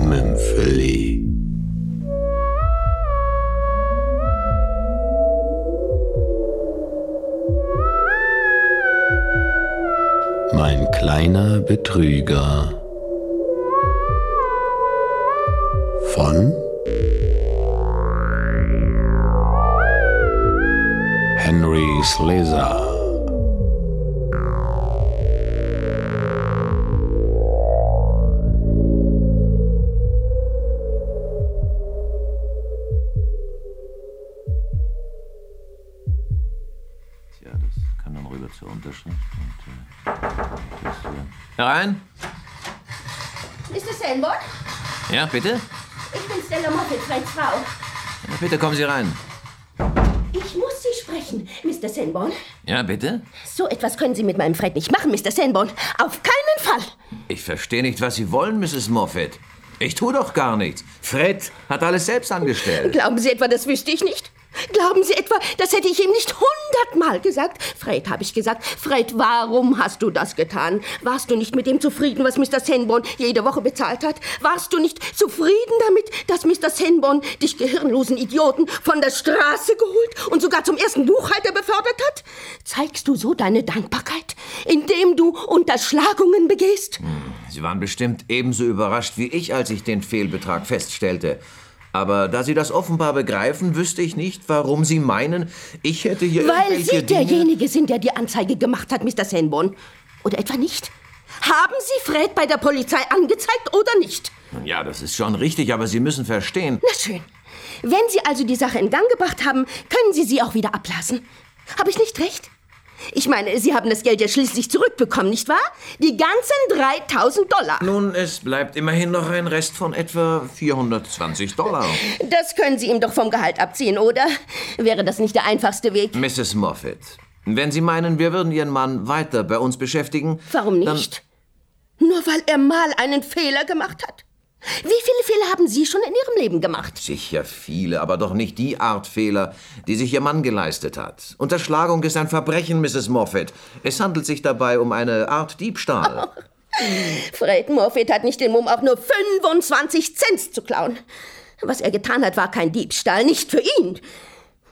Mümpfeli. Mein kleiner Betrüger von Henry Slezar. Rüber zur Unterschrift. Und, äh, das hier. Herein? Mr. Sanborn? Ja, bitte? Ich bin Stella Moffat, Freds Frau. Ja, bitte kommen Sie rein. Ich muss Sie sprechen, Mr. Sanborn. Ja, bitte? So etwas können Sie mit meinem Fred nicht machen, Mr. Sanborn. Auf keinen Fall. Ich verstehe nicht, was Sie wollen, Mrs. Moffat. Ich tue doch gar nichts. Fred hat alles selbst angestellt. Glauben Sie etwa, das wüsste ich nicht? Glauben Sie etwa, das hätte ich ihm nicht hundertmal gesagt? Fred, habe ich gesagt. Fred, warum hast du das getan? Warst du nicht mit dem zufrieden, was Mr. Sanborn jede Woche bezahlt hat? Warst du nicht zufrieden damit, dass Mr. Sanborn dich gehirnlosen Idioten von der Straße geholt und sogar zum ersten Buchhalter befördert hat? Zeigst du so deine Dankbarkeit, indem du Unterschlagungen begehst? Sie waren bestimmt ebenso überrascht wie ich, als ich den Fehlbetrag feststellte. Aber da Sie das offenbar begreifen, wüsste ich nicht, warum Sie meinen, ich hätte hier Weil Sie Dinge... derjenige sind, der die Anzeige gemacht hat, Mr. Sanborn. Oder etwa nicht? Haben Sie Fred bei der Polizei angezeigt oder nicht? Ja, das ist schon richtig, aber Sie müssen verstehen. Na schön. Wenn Sie also die Sache in Gang gebracht haben, können Sie sie auch wieder ablassen. Habe ich nicht recht? Ich meine, Sie haben das Geld ja schließlich zurückbekommen, nicht wahr? Die ganzen 3000 Dollar. Nun, es bleibt immerhin noch ein Rest von etwa 420 Dollar. Das können Sie ihm doch vom Gehalt abziehen, oder? Wäre das nicht der einfachste Weg? Mrs. Moffat, wenn Sie meinen, wir würden Ihren Mann weiter bei uns beschäftigen... Warum nicht? Nur weil er mal einen Fehler gemacht hat. Wie viele Fehler haben Sie schon in Ihrem Leben gemacht? Sicher viele, aber doch nicht die Art Fehler, die sich Ihr Mann geleistet hat. Unterschlagung ist ein Verbrechen, Mrs. Moffat. Es handelt sich dabei um eine Art Diebstahl. Fred Morfitt hat nicht den Mumm, auch nur 25 Cent zu klauen. Was er getan hat, war kein Diebstahl, nicht für ihn.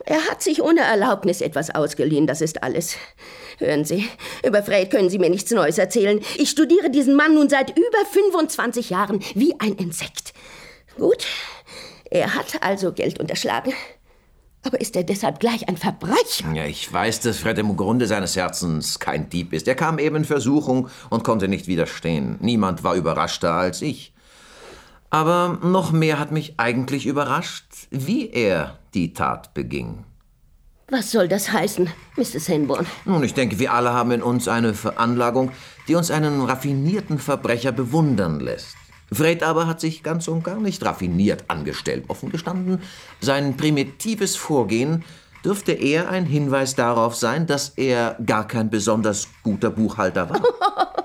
Er hat sich ohne Erlaubnis etwas ausgeliehen, das ist alles. Hören Sie, über Fred können Sie mir nichts Neues erzählen. Ich studiere diesen Mann nun seit über 25 Jahren wie ein Insekt. Gut, er hat also Geld unterschlagen. Aber ist er deshalb gleich ein Verbrecher? Ja, ich weiß, dass Fred im Grunde seines Herzens kein Dieb ist. Er kam eben in Versuchung und konnte nicht widerstehen. Niemand war überraschter als ich. Aber noch mehr hat mich eigentlich überrascht, wie er die Tat beging. Was soll das heißen, Mr. Sanborn? Nun, ich denke, wir alle haben in uns eine Veranlagung, die uns einen raffinierten Verbrecher bewundern lässt. Fred aber hat sich ganz und gar nicht raffiniert angestellt. Offen gestanden, sein primitives Vorgehen dürfte eher ein Hinweis darauf sein, dass er gar kein besonders guter Buchhalter war.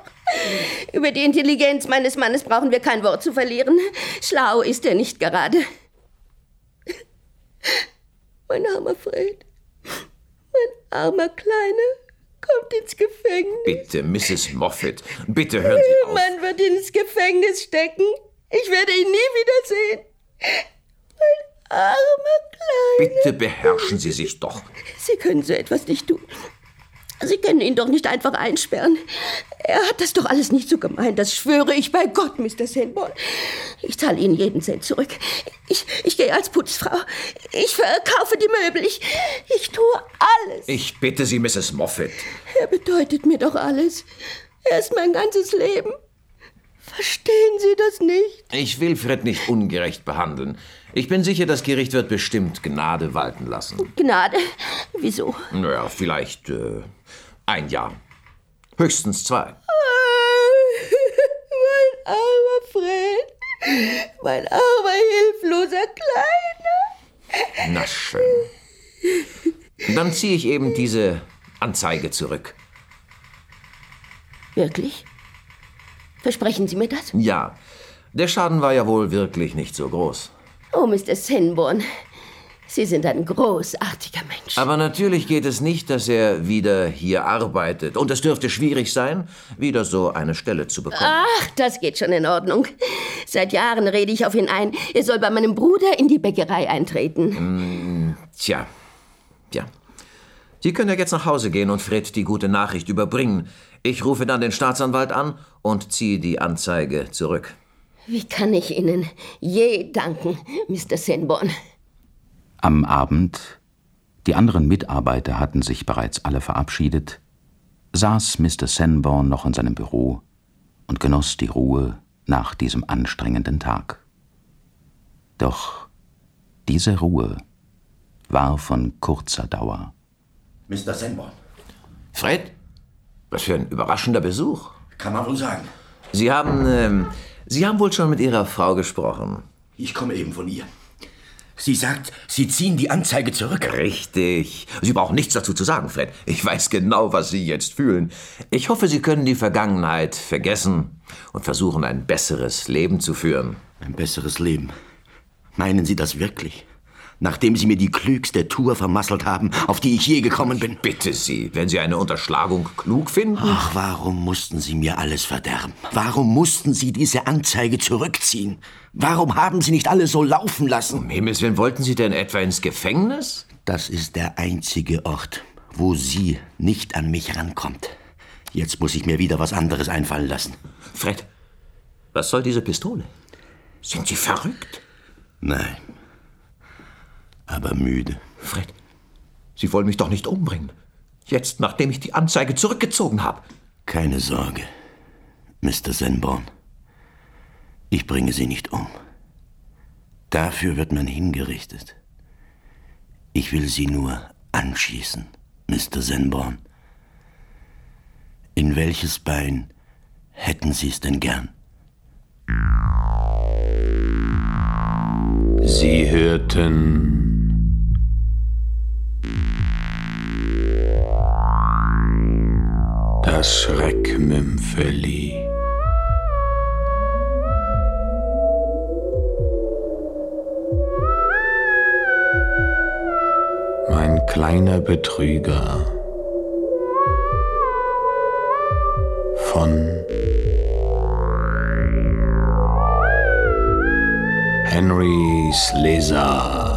Über die Intelligenz meines Mannes brauchen wir kein Wort zu verlieren. Schlau ist er nicht gerade. Mein armer Fred, mein armer Kleiner, kommt ins Gefängnis. Bitte, Mrs. Moffat, bitte hören Sie auf. Man wird ins Gefängnis stecken. Ich werde ihn nie wiedersehen. Mein armer Kleiner. Bitte beherrschen Sie sich doch. Sie können so etwas nicht tun. Sie können ihn doch nicht einfach einsperren. Er hat das doch alles nicht so gemeint, das schwöre ich bei Gott, Mr. Sanborn. Ich zahle Ihnen jeden Cent zurück. Ich, ich gehe als Putzfrau. Ich verkaufe die Möbel. Ich, ich tue alles. Ich bitte Sie, Mrs. Moffat. Er bedeutet mir doch alles. Er ist mein ganzes Leben. Verstehen Sie das nicht? Ich will Fred nicht ungerecht behandeln. Ich bin sicher, das Gericht wird bestimmt Gnade walten lassen. Gnade? Wieso? Naja, vielleicht äh, ein Jahr. Höchstens zwei. mein armer Fred. Mein armer, hilfloser Kleiner. Na schön. Dann ziehe ich eben diese Anzeige zurück. Wirklich? Versprechen Sie mir das? Ja, der Schaden war ja wohl wirklich nicht so groß. Oh, Mr. Sanborn. Sie sind ein großartiger Mensch. Aber natürlich geht es nicht, dass er wieder hier arbeitet. Und es dürfte schwierig sein, wieder so eine Stelle zu bekommen. Ach, das geht schon in Ordnung. Seit Jahren rede ich auf ihn ein. Er soll bei meinem Bruder in die Bäckerei eintreten. Tja, tja. Sie können ja jetzt nach Hause gehen und Fred die gute Nachricht überbringen. Ich rufe dann den Staatsanwalt an und ziehe die Anzeige zurück. Wie kann ich Ihnen je danken, Mr. Sanborn? Am Abend, die anderen Mitarbeiter hatten sich bereits alle verabschiedet, saß Mr. Sanborn noch in seinem Büro und genoss die Ruhe nach diesem anstrengenden Tag. Doch diese Ruhe war von kurzer Dauer. Mr. Sanborn, Fred? Was für ein überraschender Besuch. kann man wohl sagen. Sie haben, ähm, Sie haben wohl schon mit Ihrer Frau gesprochen. Ich komme eben von ihr. Sie sagt, Sie ziehen die Anzeige zurück. Richtig. Sie brauchen nichts dazu zu sagen, Fred. Ich weiß genau, was Sie jetzt fühlen. Ich hoffe, Sie können die Vergangenheit vergessen und versuchen, ein besseres Leben zu führen. Ein besseres Leben. Meinen Sie das wirklich? Nachdem Sie mir die klügste Tour vermasselt haben, auf die ich je gekommen bin. Bitte Sie, wenn Sie eine Unterschlagung klug finden. Ach, warum mussten Sie mir alles verderben? Warum mussten Sie diese Anzeige zurückziehen? Warum haben Sie nicht alles so laufen lassen? Um Himmels Willen, wollten Sie denn etwa ins Gefängnis? Das ist der einzige Ort, wo sie nicht an mich rankommt. Jetzt muss ich mir wieder was anderes einfallen lassen. Fred, was soll diese Pistole? Sind Sie verrückt? Nein. Aber müde. Fred, Sie wollen mich doch nicht umbringen. Jetzt, nachdem ich die Anzeige zurückgezogen habe. Keine Sorge, Mr. Sanborn. Ich bringe Sie nicht um. Dafür wird man hingerichtet. Ich will Sie nur anschießen, Mr. Sanborn. In welches Bein hätten Sie es denn gern? Sie hörten das Schreckmümpfeli. Mein kleiner Betrüger von Henry Slesar.